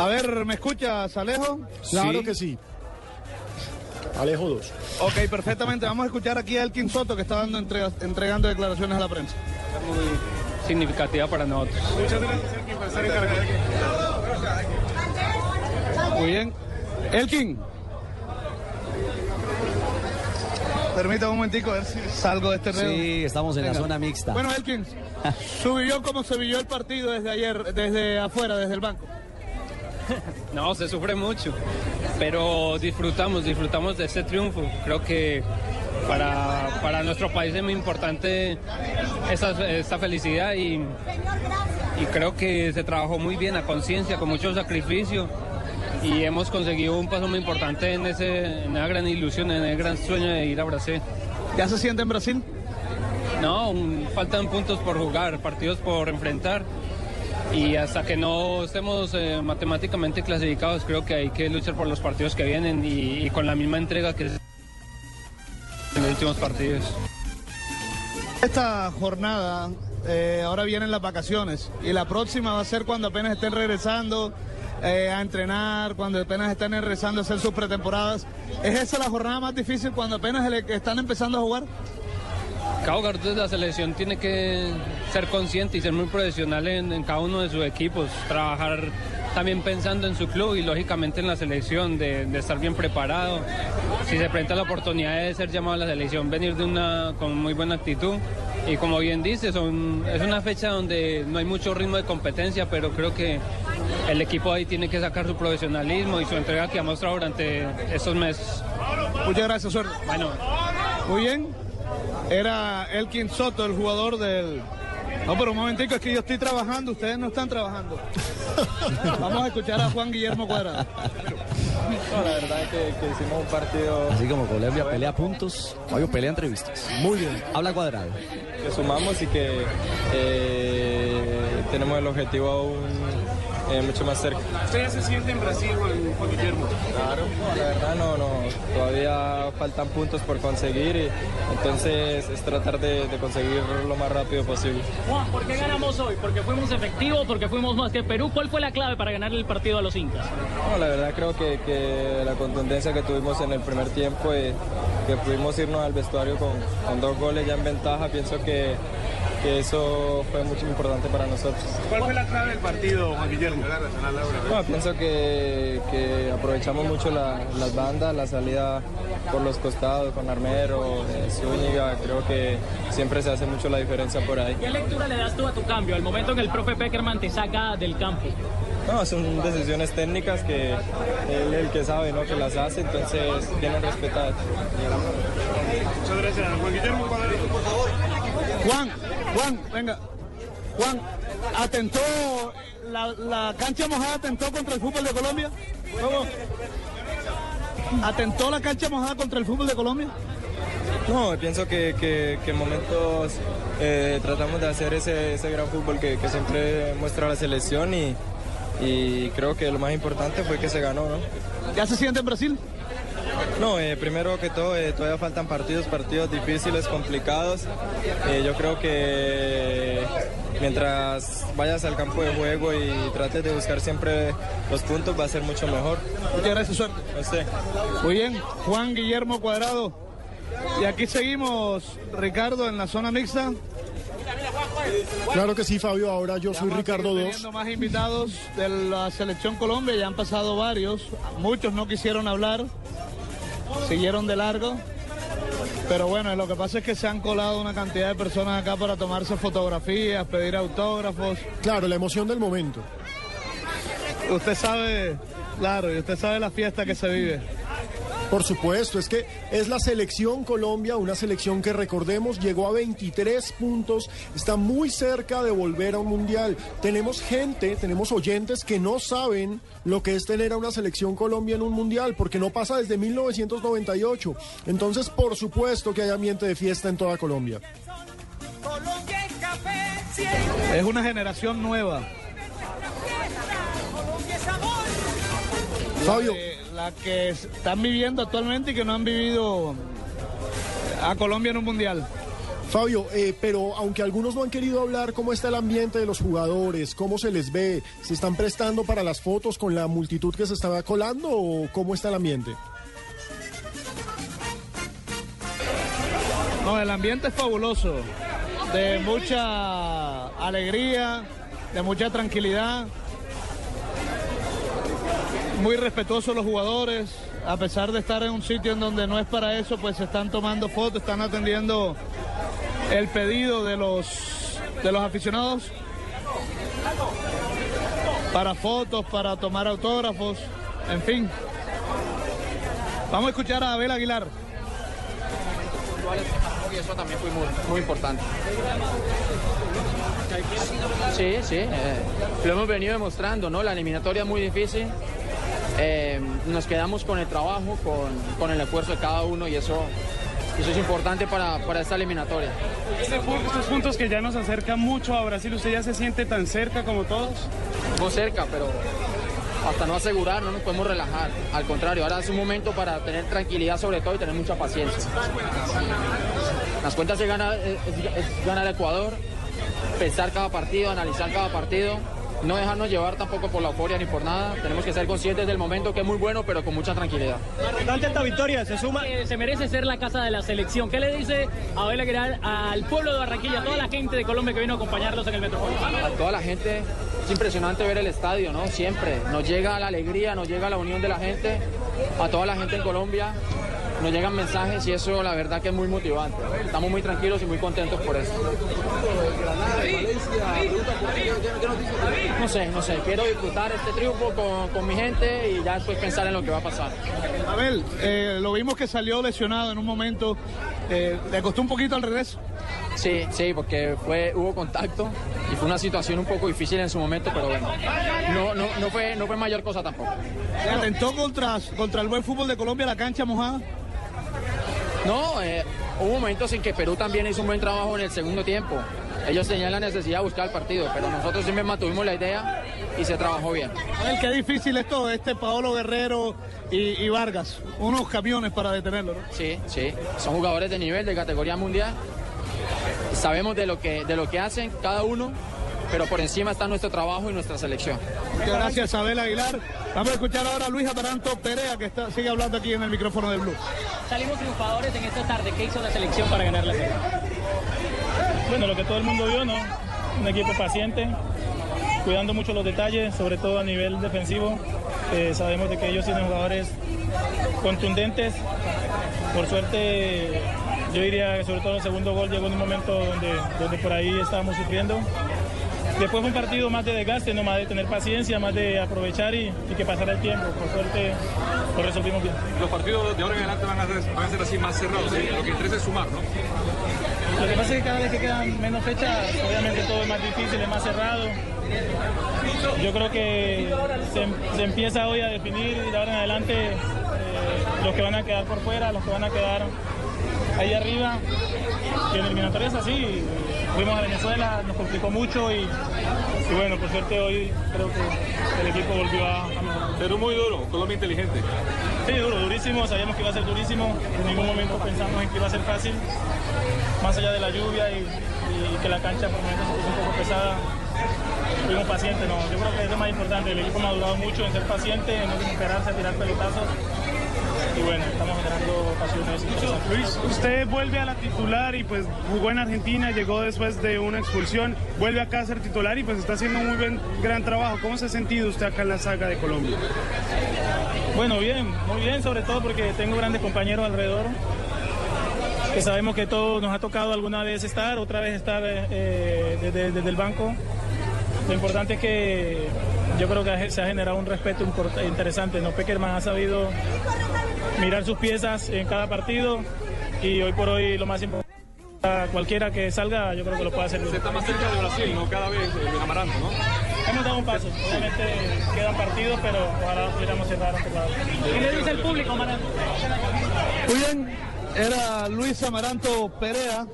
A ver, ¿me escuchas, Alejo? Claro que sí. Alejo 2. Ok, perfectamente. Vamos a escuchar aquí a Elkin Soto que está dando entrega- entregando declaraciones a la prensa. muy significativa para nosotros. Muchas gracias, Elkin, por estar encargado. Muy bien. Elkin. Permítame un momentico a ver si salgo de este reo. Sí, estamos en la zona mixta. Bueno, Elkin, subió como se vivió el partido desde ayer, desde afuera, desde el banco. No, se sufre mucho, pero disfrutamos, disfrutamos de este triunfo. Creo que para, para nuestro país es muy importante esta, esta felicidad y, y creo que se trabajó muy bien a conciencia, con mucho sacrificio y hemos conseguido un paso muy importante en, ese, en esa gran ilusión, en el gran sueño de ir a Brasil. ¿Ya se siente en Brasil? No, un- faltan puntos por jugar, partidos por enfrentar. Y hasta que no estemos eh, matemáticamente clasificados, creo que hay que luchar por los partidos que vienen y, con la misma entrega que en los últimos partidos. Esta jornada, eh, ahora vienen las vacaciones y la próxima va a ser cuando apenas estén regresando eh, a entrenar, cuando apenas estén regresando a hacer sus pretemporadas. ¿Es esa la jornada más difícil cuando apenas están empezando a jugar? Cada jugador de la selección tiene que ser consciente y ser muy profesional en, en cada uno de sus equipos, trabajar también pensando en su club y lógicamente en la selección, de, de estar bien preparado. Si se presenta la oportunidad de ser llamado a la selección, venir de una con muy buena actitud. Y como bien dice, son, es una fecha donde no hay mucho ritmo de competencia, pero creo que el equipo ahí tiene que sacar su profesionalismo y su entrega que ha mostrado durante estos meses. Muchas gracias, suerte. Bueno, Muy bien. Era Elkin Soto, el jugador del... No, pero un momentico, es que yo estoy trabajando, ustedes no están trabajando. Vamos a escuchar a Juan Guillermo Cuadrado. No, la verdad es que, que hicimos un partido Así como Colombia pelea puntos, Fabio pelea entrevistas. Muy bien. Habla cuadrado. que sumamos y que eh, tenemos el objetivo aún eh, mucho más cerca. ¿Usted ya se siente en Brasil, Juan Guillermo? Claro, la verdad no, no, todavía faltan puntos por conseguir y entonces es tratar de, de conseguir lo más rápido posible. Juan, ¿por qué ganamos hoy? ¿Porque fuimos efectivos? ¿Porque fuimos más que Perú? ¿Cuál fue la clave para ganar el partido a los Incas? No, la verdad creo que, que la contundencia que tuvimos en el primer tiempo y que pudimos irnos al vestuario con, con dos goles ya en ventaja, pienso que, que eso fue mucho importante para nosotros. ¿Cuál fue la clave del partido, Juan Guillermo? No, pienso que, que aprovechamos mucho la- las bandas, la salida por los costados con Armero, eh, Zúñiga, creo que siempre se hace mucho la diferencia por ahí. ¿Qué lectura le das tú a tu cambio al momento en que el profe Peckerman te saca del campo? No, son decisiones técnicas que él es el que sabe, ¿no? que las hace, entonces tienen respetar. Muchas gracias, Juan Guillermo Cuadrado. Juan, Juan, venga. Juan, ¿atentó, la, la cancha mojada atentó contra el fútbol de Colombia? ¿Cómo? ¿Atentó la cancha mojada contra el fútbol de Colombia? No, pienso que, que- que en momentos eh, tratamos de hacer ese, ese gran fútbol que, que siempre muestra la selección y, y creo que lo más importante fue que se ganó, ¿no? ¿Ya se siente en Brasil? No, eh, primero que todo, eh, todavía faltan partidos, partidos difíciles, complicados. Eh, yo creo que mientras vayas al campo de juego y trates de buscar siempre los puntos, va a ser mucho mejor. Muchas gracias, suerte. Usted. Muy bien, Juan Guillermo Cuadrado. Y aquí seguimos, Ricardo, en la zona mixta. Claro que sí, Fabio. Ahora yo soy Ricardo seguir 2. teniendo más invitados de la selección Colombia, ya han pasado varios. Muchos no quisieron hablar, siguieron de largo. Pero bueno, lo que pasa es que se han colado una cantidad de personas acá para tomarse fotografías, pedir autógrafos. Claro, la emoción del momento. Usted sabe, claro, y usted sabe la fiesta que se vive. Por supuesto, es que es la selección Colombia, una selección que recordemos llegó a 23 puntos, está muy cerca de volver a un mundial. Tenemos gente, tenemos oyentes que no saben lo que es tener a una selección Colombia en un mundial, porque no pasa desde 1998. Entonces, por supuesto que hay ambiente de fiesta en toda Colombia. Es una generación nueva. Fabio. Que, la que están viviendo actualmente y que no han vivido a Colombia en un mundial. Fabio, eh, pero aunque algunos no han querido hablar, ¿cómo está el ambiente de los jugadores? ¿Cómo se les ve? ¿Se están prestando para las fotos con la multitud que se estaba colando o cómo está el ambiente? No, el ambiente es fabuloso, de mucha alegría, de mucha tranquilidad. Muy respetuosos los jugadores, a pesar de estar en un sitio en donde no es para eso, pues se están tomando fotos, están atendiendo el pedido de los de los aficionados para fotos, para tomar autógrafos, en fin. Vamos a escuchar a Abel Aguilar. Y eso también fue muy, importante. Sí, sí, eh, lo hemos venido demostrando, ¿no? La eliminatoria es muy difícil. Eh, nos quedamos con el trabajo, con, con, el esfuerzo de cada uno y eso, eso es importante para, para esta eliminatoria. Este, estos puntos que ya nos acercan mucho a Brasil, ¿usted ya se siente tan cerca como todos? No cerca, pero hasta no asegurar, no nos podemos relajar. Al contrario, ahora es un momento para tener tranquilidad sobre todo y tener mucha paciencia. Las cuentas se gana, es, es ganar Ecuador, pensar cada partido, analizar cada partido, no dejarnos llevar tampoco por la euforia ni por nada. Tenemos que ser conscientes del momento que es muy bueno, pero con mucha tranquilidad. Importante esta victoria, se suma. Se merece ser la casa de la selección. ¿Qué le dice Abel Aguilar al pueblo de Barranquilla, a toda la gente de Colombia que vino a acompañarlos en el Metropolitano? A toda la gente, es impresionante ver el estadio, ¿no? Siempre nos llega la alegría, nos llega la unión de la gente, a toda la gente en Colombia. Nos llegan mensajes y eso la verdad que es muy motivante. Estamos muy tranquilos y muy contentos por eso. No sé, no sé. Quiero disfrutar este triunfo con, con mi gente y ya después pensar en lo que va a pasar. Abel, eh, lo vimos que salió lesionado en un momento. Eh, ¿Le costó un poquito al regreso? Sí, sí, porque fue, hubo contacto y fue una situación un poco difícil en su momento, pero bueno, no, no, no, fue, no fue mayor cosa tampoco. ¿Se atentó contra, contra el buen fútbol de Colombia la cancha mojada? No, eh, hubo momentos en que Perú también hizo un buen trabajo en el segundo tiempo. Ellos tenían la necesidad de buscar el partido, pero nosotros siempre mantuvimos la idea y se trabajó bien. El qué difícil es todo, este Paolo Guerrero y, y, Vargas, unos camiones para detenerlo, ¿no? Sí, sí, son jugadores de nivel, de categoría mundial. Sabemos de lo que, de lo que hacen cada uno, pero por encima está nuestro trabajo y nuestra selección. Muchas gracias, Abel Aguilar. Vamos a escuchar ahora a Luis Ataranto Perea, que está, sigue hablando aquí en el micrófono del Blue. Salimos triunfadores en esta tarde. ¿Qué hizo la selección para ganar la serie? Bueno, lo que todo el mundo vio, ¿no? Un equipo paciente, cuidando mucho los detalles, sobre todo a nivel defensivo. Eh, sabemos de que ellos tienen jugadores contundentes. Por suerte, yo diría que sobre todo el segundo gol llegó en un momento donde, donde por ahí estábamos sufriendo. Después fue un partido más de desgaste, no más de tener paciencia, más de aprovechar y, y que pasara el tiempo. Por suerte lo resolvimos bien. Los partidos de ahora en adelante van a ser, van a ser así más cerrados, ¿sí? lo que interesa es sumar, ¿no? Lo que pasa es que cada vez que quedan menos fechas, obviamente todo es más difícil, es más cerrado. Yo creo que se, se empieza hoy a definir y de ahora en adelante eh, los que van a quedar por fuera, los que van a quedar ahí arriba. Y en eliminatoria es así. Fuimos a Venezuela, nos complicó mucho y, y, bueno, por suerte hoy creo que el equipo volvió a, a mejorar. Pero muy duro, Colombia inteligente. Sí, duro, durísimo, sabíamos que iba a ser durísimo, en ningún momento pensamos en que iba a ser fácil, más allá de la lluvia y, y que la cancha por momentos se puso un poco pesada, fuimos pacientes, no, yo creo que es lo más importante, el equipo ha madurado mucho en ser paciente, en no desesperarse, a tirar pelotazos y bueno, generando ocasiones interesantes. Luis, usted vuelve a la titular y pues jugó en Argentina, llegó después de una expulsión, vuelve acá a ser titular y pues está haciendo un muy buen, gran trabajo. ¿Cómo se ha sentido usted acá en la saga de Colombia? Bueno, bien, muy bien, sobre todo porque tengo grandes compañeros alrededor. Que sabemos que todos nos ha tocado alguna vez estar, otra vez estar eh, desde, desde el banco Lo importante es que yo creo que se ha generado un respeto interesante. ¿no? Peckerman ha sabido mirar sus piezas en cada partido y hoy por hoy lo más importante, cualquiera que salga, yo creo que lo puede hacer bien. Se está más cerca de Brasil, ¿no? Cada vez eh, Amaranto, ¿no? Hemos dado un paso, obviamente quedan partidos, pero ojalá pudiéramos cerrar ante la ¿Qué le dice el público, Amaranto? Muy bien, era Luis Amaranto Perea,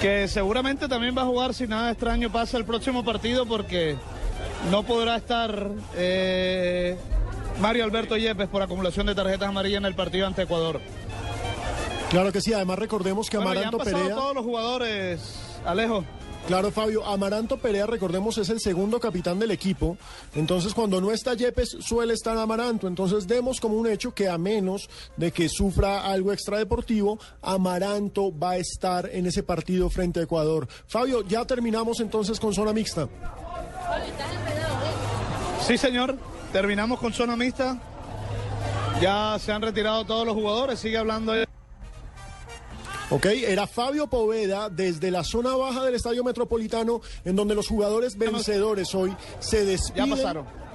que seguramente también va a jugar si nada extraño pasa el próximo partido porque no podrá estar eh, Mario Alberto Yepes por acumulación de tarjetas amarillas en el partido ante Ecuador. Claro que sí, además recordemos que Bueno, ya han Amaranto Perea... todos los jugadores, Alejo. Claro, Fabio, Amaranto Perea, recordemos, es el segundo capitán del equipo. Entonces, cuando no está Yepes, suele estar Amaranto. Entonces, demos como un hecho que a menos de que sufra algo extradeportivo, Amaranto va a estar en ese partido frente a Ecuador. Fabio, ya terminamos entonces con zona mixta. Sí, señor. Terminamos con zona mixta. Ya se han retirado todos los jugadores. Sigue hablando. Ok, era Fabio Poveda desde la zona baja del Estadio Metropolitano, en donde los jugadores vencedores hoy se despiden. Ya pasaron.